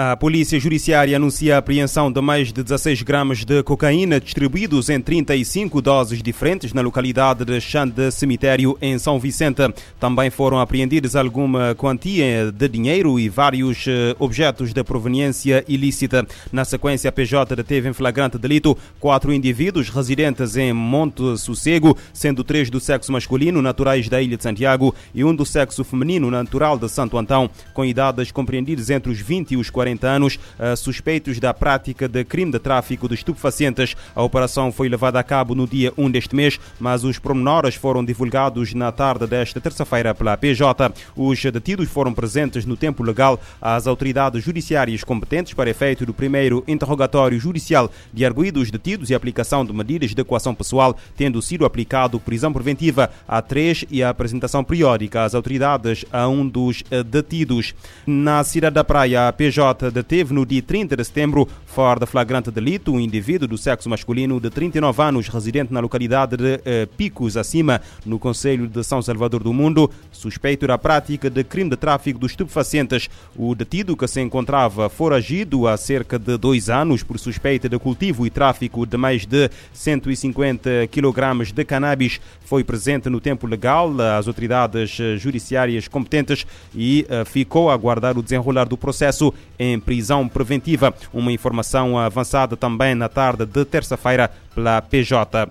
A Polícia Judiciária anuncia a apreensão de mais de 16 gramas de cocaína distribuídos em 35 doses diferentes na localidade de Xande Cemitério, em São Vicente. Também foram apreendidos alguma quantia de dinheiro e vários eh, objetos de proveniência ilícita. Na sequência, a PJ deteve em flagrante delito quatro indivíduos residentes em Monte Sossego, sendo três do sexo masculino, naturais da Ilha de Santiago, e um do sexo feminino, natural de Santo Antão, com idades compreendidas entre os 20 e os 40 40 anos, eh, suspeitos da prática de crime de tráfico de estupefacientes. A operação foi levada a cabo no dia 1 deste mês, mas os pormenores foram divulgados na tarde desta terça-feira pela PJ. Os detidos foram presentes no tempo legal às autoridades judiciárias competentes para efeito do primeiro interrogatório judicial de arguídos detidos e aplicação de medidas de equação pessoal, tendo sido aplicado prisão preventiva a três e a apresentação periódica às autoridades a um dos eh, detidos. Na cidade da Praia, a PJ deteve no dia 30 de setembro, fora de flagrante delito, um indivíduo do sexo masculino de 39 anos, residente na localidade de eh, Picos Acima, no Conselho de São Salvador do Mundo, suspeito da prática de crime de tráfico de estupefacientes. O detido, que se encontrava foragido há cerca de dois anos por suspeita de cultivo e tráfico de mais de 150 kg de cannabis, foi presente no tempo legal às autoridades eh, judiciárias competentes e eh, ficou a aguardar o desenrolar do processo em prisão preventiva. Uma informação avançada também na tarde de terça-feira pela PJ.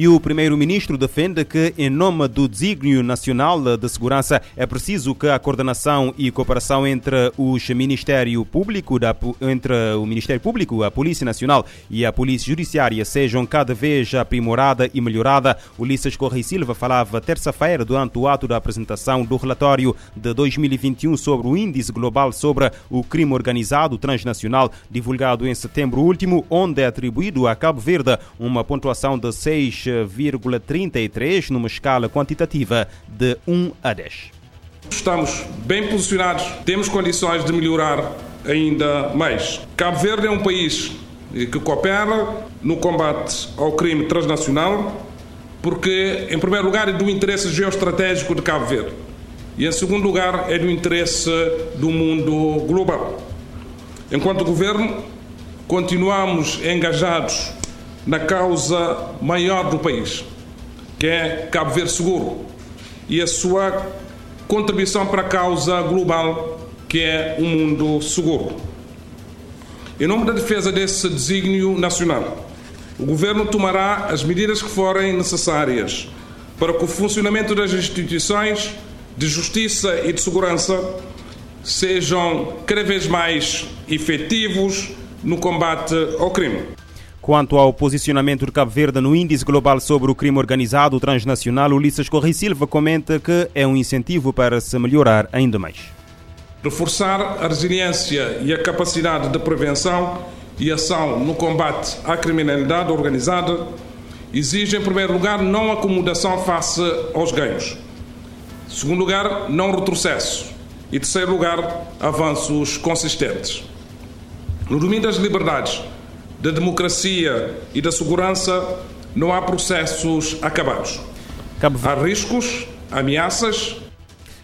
E o primeiro-ministro defende que, em nome do desígnio nacional de segurança, é preciso que a coordenação e cooperação entre os Ministério Público, entre o Ministério Público, a Polícia Nacional e a Polícia Judiciária sejam cada vez aprimorada e melhorada. Ulisses Correia Silva falava terça-feira durante o ato da apresentação do relatório de 2021 sobre o Índice Global sobre o Crime Organizado Transnacional, divulgado em setembro último, onde é atribuído a Cabo Verde uma pontuação de 6 6,33 numa escala quantitativa de 1 a 10. Estamos bem posicionados, temos condições de melhorar ainda mais. Cabo Verde é um país que coopera no combate ao crime transnacional, porque, em primeiro lugar, é do interesse geoestratégico de Cabo Verde e, em segundo lugar, é do interesse do mundo global. Enquanto governo, continuamos engajados na causa maior do país, que é Cabo Verde Seguro, e a sua contribuição para a causa global, que é o mundo seguro. Em nome da defesa desse desígnio nacional, o Governo tomará as medidas que forem necessárias para que o funcionamento das instituições de justiça e de segurança sejam cada vez mais efetivos no combate ao crime. Quanto ao posicionamento de Cabo Verde no Índice Global sobre o Crime Organizado Transnacional, Ulisses Correia Silva comenta que é um incentivo para se melhorar ainda mais. Reforçar a resiliência e a capacidade de prevenção e ação no combate à criminalidade organizada exige, em primeiro lugar, não acomodação face aos ganhos. Em segundo lugar, não retrocesso. E, em terceiro lugar, avanços consistentes. No domínio das liberdades, da democracia e da segurança, não há processos acabados. Há riscos, ameaças.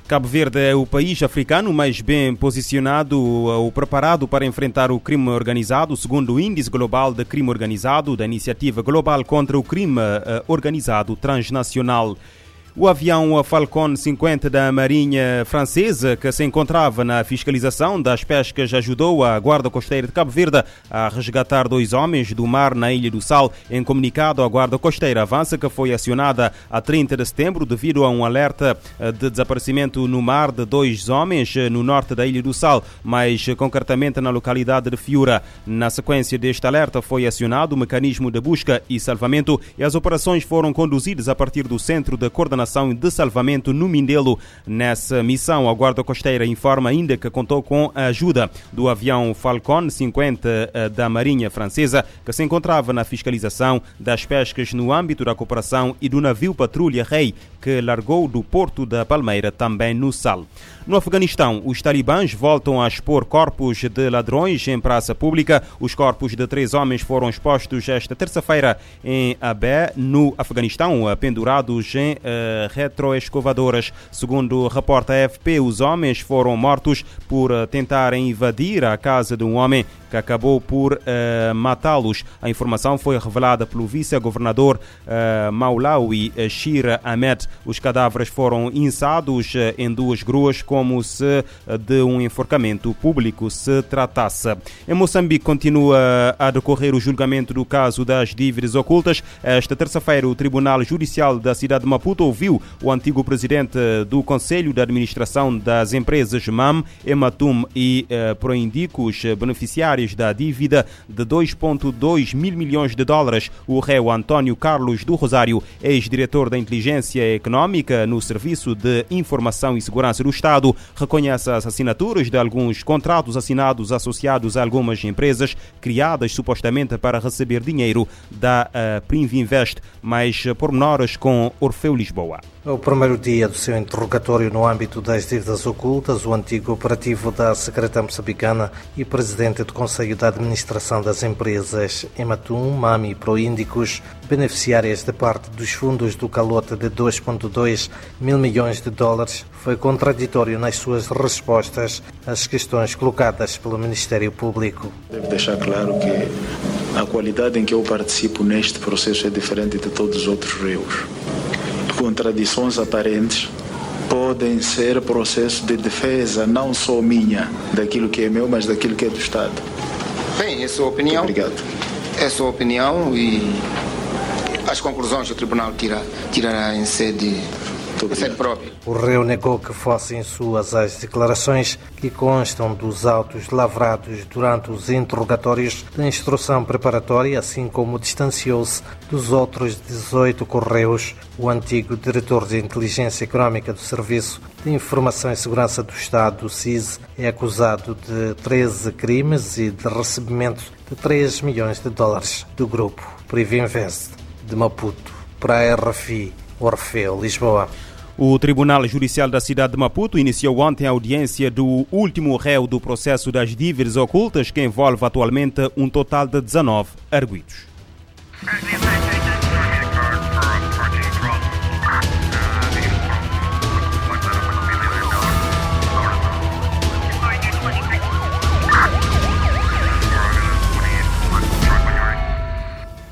Cabo Verde é o país africano mais bem posicionado ou preparado para enfrentar o crime organizado, segundo o Índice Global de Crime Organizado da Iniciativa Global contra o Crime eh, Organizado Transnacional. O avião Falcon 50 da Marinha Francesa, que se encontrava na fiscalização das pescas, ajudou a Guarda Costeira de Cabo Verde a resgatar dois homens do mar na Ilha do Sal. Em comunicado, a Guarda Costeira avança que foi acionada a 30 de setembro devido a um alerta de desaparecimento no mar de dois homens no norte da Ilha do Sal, mais concretamente na localidade de Fiura. Na sequência deste alerta, foi acionado o mecanismo de busca e salvamento e as operações foram conduzidas a partir do Centro de Coordenação de salvamento no Mindelo. Nessa missão, a Guarda Costeira informa ainda que contou com a ajuda do avião Falcon 50 eh, da Marinha Francesa, que se encontrava na fiscalização das pescas no âmbito da cooperação e do navio Patrulha Rei, que largou do Porto da Palmeira, também no Sal. No Afeganistão, os talibãs voltam a expor corpos de ladrões em praça pública. Os corpos de três homens foram expostos esta terça-feira em Abé, no Afeganistão, pendurados em uh, retroescovadoras. Segundo o repórter AFP, os homens foram mortos por tentarem invadir a casa de um homem que acabou por uh, matá-los. A informação foi revelada pelo vice-governador uh, Maulawi Shira Ahmed. Os cadáveres foram inçados em duas gruas como se de um enforcamento público se tratasse. Em Moçambique continua a decorrer o julgamento do caso das dívidas ocultas. Esta terça-feira, o Tribunal Judicial da cidade de Maputo ouviu o antigo presidente do Conselho de Administração das Empresas MAM, Ematum e Proindicos, beneficiários da dívida de 2,2 mil milhões de dólares. O réu António Carlos do Rosário, ex-diretor da Inteligência Econômica no Serviço de Informação e Segurança do Estado, reconhece as assinaturas de alguns contratos assinados associados a algumas empresas criadas supostamente para receber dinheiro da uh, Privinvest, mais pormenores com Orfeu Lisboa. No primeiro dia do seu interrogatório no âmbito das dívidas ocultas, o antigo operativo da Secretaria Moçambicana e presidente do Conselho de Administração das Empresas Ematum, Mami e Proíndicos, beneficiárias de parte dos fundos do calote de 2,2 mil milhões de dólares, foi contraditório nas suas respostas às questões colocadas pelo Ministério Público. Devo deixar claro que a qualidade em que eu participo neste processo é diferente de todos os outros réus contradições aparentes podem ser processo de defesa, não só minha, daquilo que é meu, mas daquilo que é do Estado. Bem, é sua opinião. Muito obrigado. É a sua opinião e as conclusões o Tribunal tira, tirará em sede o réu negou que fossem suas as declarações que constam dos autos lavrados durante os interrogatórios de instrução preparatória, assim como distanciou-se dos outros 18 correios. O antigo diretor de Inteligência Econômica do Serviço de Informação e Segurança do Estado, SIS, é acusado de 13 crimes e de recebimento de 3 milhões de dólares do grupo Privinvest de Maputo para a RFI. Orfeu, Lisboa. O Tribunal Judicial da cidade de Maputo iniciou ontem a audiência do último réu do processo das dívidas ocultas, que envolve atualmente um total de 19 arguidos.